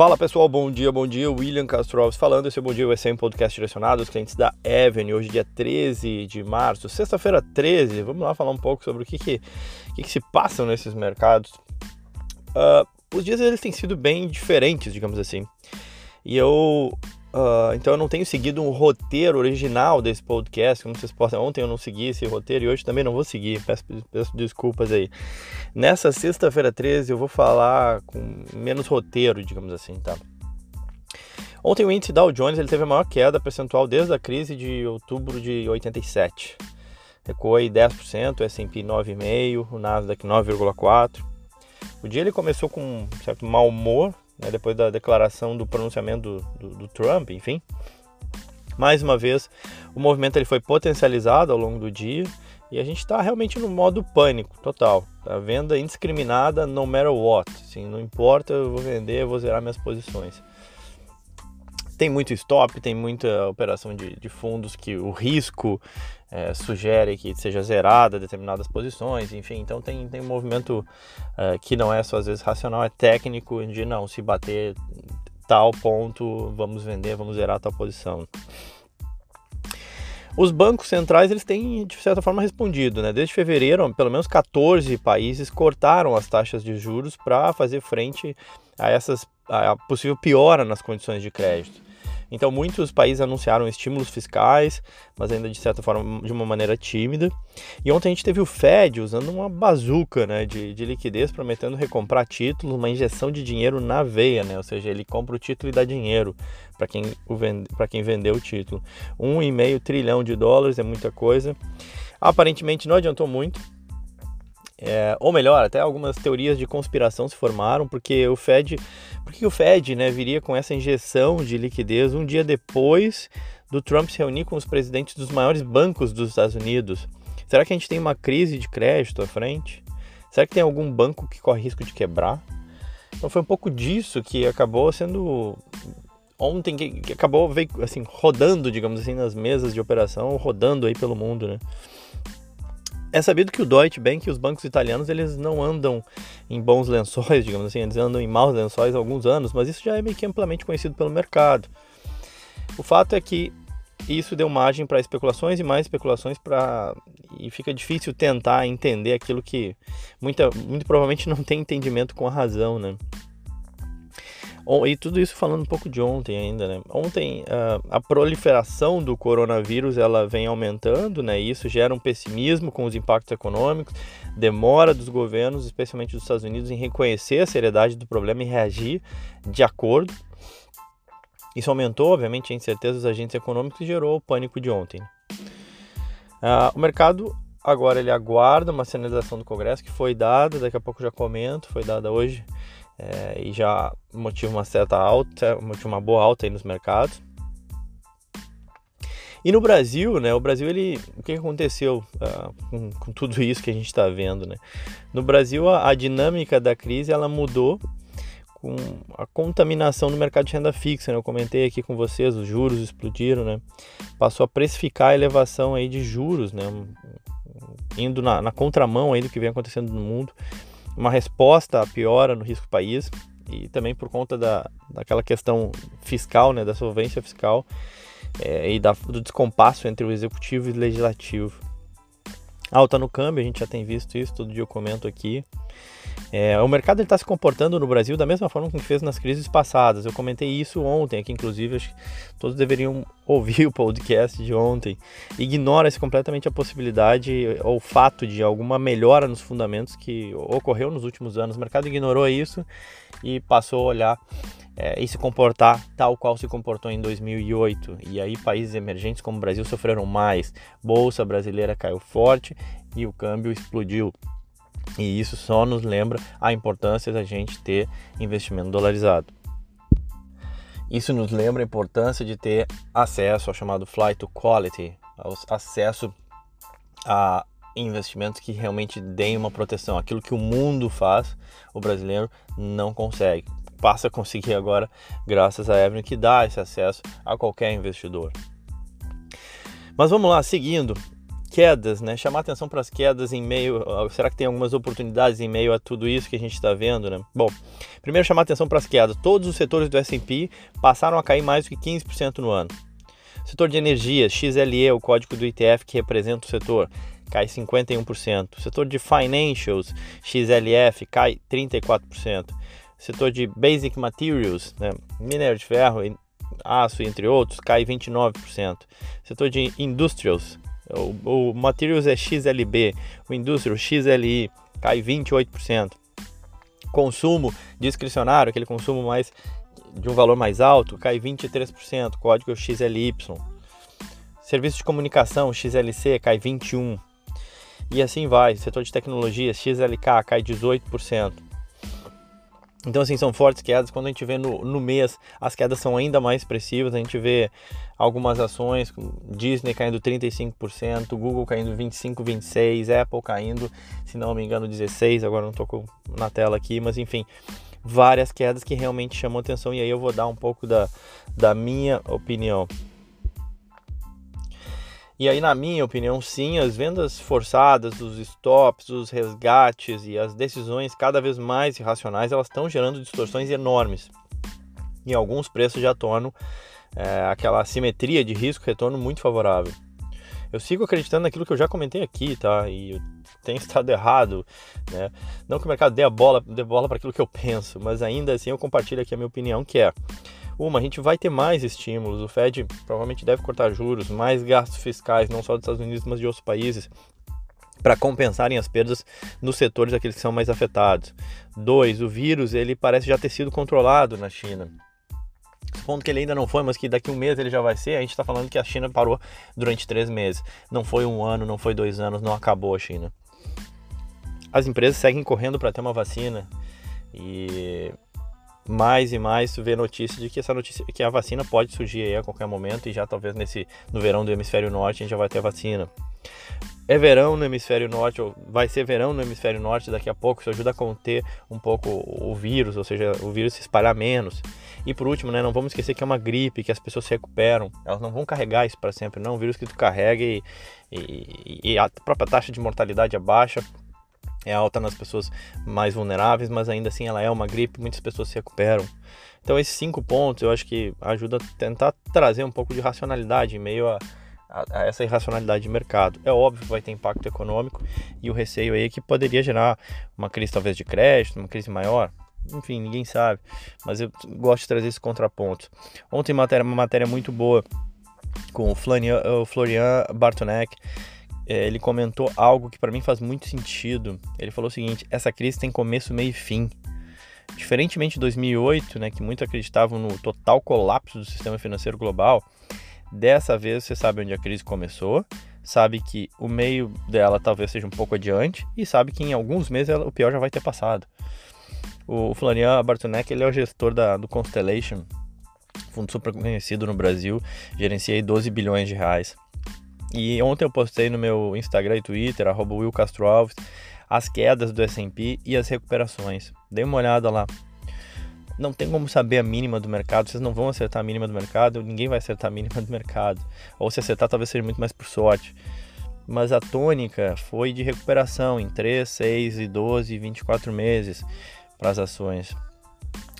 Fala pessoal, bom dia, bom dia. William Castro Alves falando. Esse é o Bom Dia um podcast direcionado aos clientes da Avenue. Hoje, dia 13 de março, sexta-feira 13. Vamos lá falar um pouco sobre o que, que, que, que se passa nesses mercados. Uh, os dias eles têm sido bem diferentes, digamos assim. E eu Uh, então eu não tenho seguido um roteiro original desse podcast, como vocês podem. Ontem eu não segui esse roteiro e hoje também não vou seguir. Peço, peço desculpas aí. Nessa sexta-feira 13 eu vou falar com menos roteiro, digamos assim, tá? Ontem o índice Dow Jones ele teve a maior queda percentual desde a crise de outubro de 87. Recuou aí 10%, o S&P 9,5%, o Nasdaq 9,4%. O dia ele começou com um certo mau humor, né, depois da declaração do pronunciamento do, do, do, Trump, enfim. Mais uma vez, o movimento ele foi potencializado ao longo do dia e a gente está realmente no modo pânico total. A venda indiscriminada, no matter what. Assim, não importa, eu vou vender, eu vou zerar minhas posições. Tem muito stop, tem muita operação de, de fundos que o risco é, sugere que seja zerada determinadas posições, enfim, então tem, tem um movimento é, que não é só às vezes racional, é técnico, de não, se bater tal ponto, vamos vender, vamos zerar tal posição. Os bancos centrais eles têm de certa forma respondido, né? Desde fevereiro, pelo menos 14 países cortaram as taxas de juros para fazer frente a essas a possível piora nas condições de crédito. Então, muitos países anunciaram estímulos fiscais, mas ainda de certa forma de uma maneira tímida. E ontem a gente teve o Fed usando uma bazuca né, de, de liquidez, prometendo recomprar títulos, uma injeção de dinheiro na veia, né? ou seja, ele compra o título e dá dinheiro para quem, vende, quem vendeu o título. Um e meio trilhão de dólares é muita coisa. Aparentemente não adiantou muito é, ou melhor, até algumas teorias de conspiração se formaram, porque o Fed, porque o Fed né, viria com essa injeção de liquidez um dia depois do Trump se reunir com os presidentes dos maiores bancos dos Estados Unidos. Será que a gente tem uma crise de crédito à frente? Será que tem algum banco que corre risco de quebrar? Então foi um pouco disso que acabou sendo ontem que, acabou assim rodando, digamos assim, nas mesas de operação, rodando aí pelo mundo, né? É sabido que o Deutsche Bank e os bancos italianos eles não andam em bons lençóis, digamos assim, eles andam em maus lençóis há alguns anos, mas isso já é meio que amplamente conhecido pelo mercado. O fato é que isso deu margem para especulações e mais especulações para e fica difícil tentar entender aquilo que muita, muito provavelmente não tem entendimento com a razão, né? E tudo isso falando um pouco de ontem ainda, né? Ontem uh, a proliferação do coronavírus ela vem aumentando, né? E isso gera um pessimismo com os impactos econômicos, demora dos governos, especialmente dos Estados Unidos, em reconhecer a seriedade do problema e reagir de acordo. Isso aumentou, obviamente, a incerteza dos agentes econômicos e gerou o pânico de ontem. Uh, o mercado agora ele aguarda uma sinalização do Congresso que foi dada, daqui a pouco já comento, foi dada hoje é, e já motiva uma certa alta, motiva uma boa alta aí nos mercados. E no Brasil, né? O Brasil, ele, o que aconteceu uh, com, com, tudo isso que a gente está vendo, né? No Brasil, a, a, dinâmica da crise ela mudou com a contaminação no mercado de renda fixa. Né? Eu comentei aqui com vocês, os juros explodiram, né? Passou a precificar a elevação aí de juros, né? Indo na, na contramão aí do que vem acontecendo no mundo uma resposta à piora no risco país e também por conta da, daquela questão fiscal, né, da solvência fiscal é, e da, do descompasso entre o executivo e o legislativo. Alta no câmbio, a gente já tem visto isso, todo dia eu comento aqui. É, o mercado está se comportando no Brasil da mesma forma que fez nas crises passadas. Eu comentei isso ontem aqui, inclusive, acho que todos deveriam ouvir o podcast de ontem. Ignora-se completamente a possibilidade ou o fato de alguma melhora nos fundamentos que ocorreu nos últimos anos. O mercado ignorou isso e passou a olhar é, e se comportar tal qual se comportou em 2008. E aí países emergentes como o Brasil sofreram mais. Bolsa brasileira caiu forte e o câmbio explodiu. E isso só nos lembra a importância da gente ter investimento dolarizado. Isso nos lembra a importância de ter acesso ao chamado flight to quality, acesso a investimentos que realmente deem uma proteção. Aquilo que o mundo faz, o brasileiro não consegue. Passa a conseguir agora, graças à Evelyn, que dá esse acesso a qualquer investidor. Mas vamos lá, seguindo quedas, né? Chamar atenção para as quedas em meio. Será que tem algumas oportunidades em meio a tudo isso que a gente está vendo, né? Bom, primeiro chamar atenção para as quedas. Todos os setores do S&P passaram a cair mais do que 15% no ano. Setor de energia, XLE, o código do ETF que representa o setor, cai 51%. Setor de financials, XLF, cai 34%. Setor de basic materials, né? minério de ferro, aço, entre outros, cai 29%. Setor de industrials, o, o Materials é XLB, o Industrial XLI cai 28%. Consumo discricionário, aquele consumo mais de um valor mais alto, cai 23%, código XLY. Serviço de comunicação XLC cai 21%. E assim vai, setor de tecnologia XLK cai 18%. Então, assim, são fortes quedas. Quando a gente vê no, no mês, as quedas são ainda mais expressivas. A gente vê algumas ações, Disney caindo 35%, Google caindo 25%, 26%, Apple caindo, se não me engano, 16%. Agora não estou na tela aqui, mas enfim, várias quedas que realmente chamam atenção. E aí eu vou dar um pouco da, da minha opinião. E aí, na minha opinião, sim, as vendas forçadas, os stops, os resgates e as decisões cada vez mais irracionais, elas estão gerando distorções enormes. E alguns preços já tornam é, aquela simetria de risco-retorno muito favorável. Eu sigo acreditando naquilo que eu já comentei aqui, tá? E tenho estado errado, né? Não que o mercado dê a bola, dê bola para aquilo que eu penso, mas ainda assim eu compartilho aqui a minha opinião, que é uma, a gente vai ter mais estímulos. O Fed provavelmente deve cortar juros, mais gastos fiscais, não só dos Estados Unidos, mas de outros países, para compensarem as perdas nos setores aqueles que são mais afetados. Dois, o vírus ele parece já ter sido controlado na China. Ponto que ele ainda não foi, mas que daqui um mês ele já vai ser. A gente está falando que a China parou durante três meses. Não foi um ano, não foi dois anos, não acabou a China. As empresas seguem correndo para ter uma vacina e mais e mais vê notícias de que essa notícia que a vacina pode surgir a qualquer momento e já talvez nesse no verão do hemisfério norte a gente já vai ter vacina. É verão no hemisfério norte, ou vai ser verão no hemisfério norte daqui a pouco, isso ajuda a conter um pouco o vírus, ou seja, o vírus se espalhar menos. E por último, né, não vamos esquecer que é uma gripe, que as pessoas se recuperam, elas não vão carregar isso para sempre, não, um vírus que tu carrega e, e, e a própria taxa de mortalidade é baixa, é alta nas pessoas mais vulneráveis, mas ainda assim ela é uma gripe, muitas pessoas se recuperam. Então esses cinco pontos eu acho que ajuda a tentar trazer um pouco de racionalidade em meio a, a, a, essa irracionalidade de mercado. É óbvio que vai ter impacto econômico e o receio aí é que poderia gerar uma crise talvez de crédito, uma crise maior. Enfim, ninguém sabe, mas eu gosto de trazer esse contraponto. Ontem matéria, uma matéria muito boa com o Florian, o Florian Bartonek, é, ele comentou algo que para mim faz muito sentido. Ele falou o seguinte: essa crise tem começo, meio e fim. Diferentemente de 2008, né, que muitos acreditavam no total colapso do sistema financeiro global, dessa vez você sabe onde a crise começou, sabe que o meio dela talvez seja um pouco adiante e sabe que em alguns meses ela, o pior já vai ter passado. O Florian Bartonek ele é o gestor da, do Constellation, fundo super conhecido no Brasil, gerenciei 12 bilhões de reais. E ontem eu postei no meu Instagram e Twitter, arroba Will Castro Alves, as quedas do S&P e as recuperações. Dê uma olhada lá. Não tem como saber a mínima do mercado, vocês não vão acertar a mínima do mercado, ninguém vai acertar a mínima do mercado. Ou se acertar, talvez seja muito mais por sorte. Mas a tônica foi de recuperação em 3, 6 e 12 e 24 meses para as ações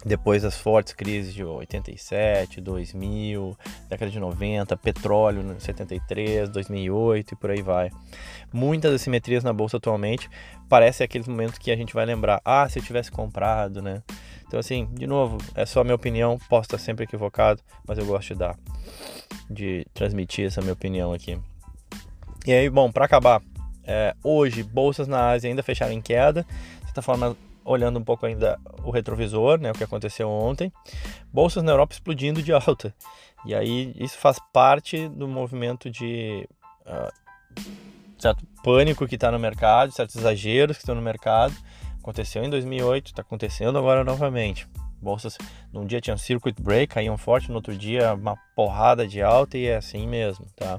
depois das fortes crises de 87, 2000, década de 90, petróleo em 73, 2008 e por aí vai. Muitas assimetrias na bolsa atualmente parece aqueles momentos que a gente vai lembrar, ah, se eu tivesse comprado, né? Então assim, de novo, é só a minha opinião, posso estar sempre equivocado, mas eu gosto de dar, de transmitir essa minha opinião aqui. E aí, bom, para acabar, é, hoje bolsas na Ásia ainda fecharam em queda, de certa forma olhando um pouco ainda o retrovisor, né, o que aconteceu ontem, bolsas na Europa explodindo de alta. E aí isso faz parte do movimento de uh, certo pânico que está no mercado, certos exageros que estão no mercado. Aconteceu em 2008, está acontecendo agora novamente. Bolsas, num dia tinham circuit break, caíam forte, no outro dia uma porrada de alta e é assim mesmo, tá?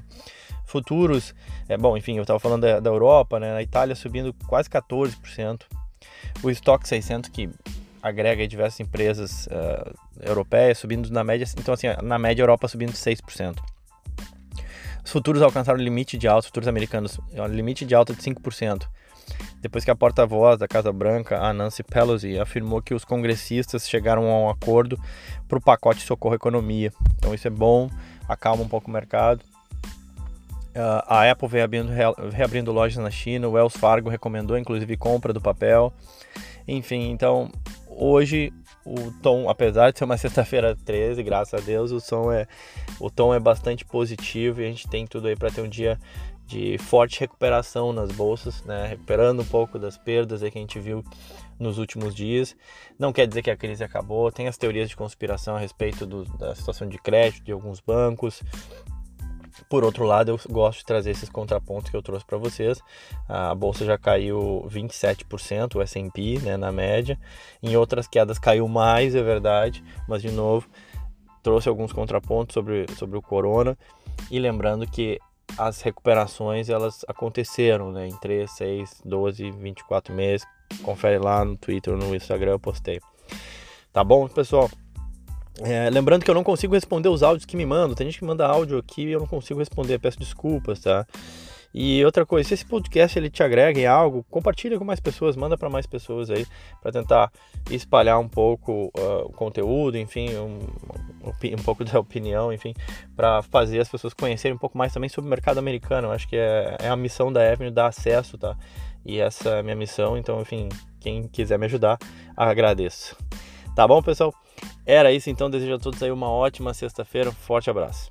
Futuros, é bom, enfim, eu estava falando da, da Europa, né? Na Itália subindo quase 14%, o estoque 600 que agrega diversas empresas uh, europeias subindo na média, então assim, na média Europa subindo 6%. Os futuros alcançaram o limite de alta, os futuros americanos, limite de alta de 5%. Depois que a porta-voz da Casa Branca, a Nancy Pelosi, afirmou que os congressistas chegaram a um acordo para o pacote Socorro Economia. Então isso é bom, acalma um pouco o mercado. Uh, a Apple vem abrindo, reabrindo lojas na China, o Wells Fargo recomendou inclusive compra do papel. Enfim, então hoje o tom, apesar de ser uma sexta-feira 13, graças a Deus, o som é o tom é bastante positivo e a gente tem tudo aí para ter um dia de forte recuperação nas bolsas, né? recuperando um pouco das perdas que a gente viu nos últimos dias. Não quer dizer que a crise acabou, tem as teorias de conspiração a respeito do, da situação de crédito de alguns bancos. Por outro lado, eu gosto de trazer esses contrapontos que eu trouxe para vocês. A bolsa já caiu 27%, o S&P, né, na média. Em outras quedas caiu mais, é verdade, mas de novo trouxe alguns contrapontos sobre, sobre o corona. E lembrando que as recuperações elas aconteceram né, em 3, 6, 12, 24 meses. Confere lá no Twitter no Instagram, eu postei. Tá bom, pessoal? É, lembrando que eu não consigo responder os áudios que me mandam. Tem gente que manda áudio aqui e eu não consigo responder. Peço desculpas, tá? E outra coisa, se esse podcast ele te agrega em algo, compartilha com mais pessoas, manda para mais pessoas aí, para tentar espalhar um pouco uh, o conteúdo, enfim, um, um, pouco da opinião, enfim, para fazer as pessoas conhecerem um pouco mais também sobre o mercado americano. Eu acho que é, é a missão da Avenue dar acesso, tá? E essa é a minha missão, então, enfim, quem quiser me ajudar, agradeço. Tá bom, pessoal? Era isso, então. Desejo a todos aí uma ótima sexta-feira. Forte abraço.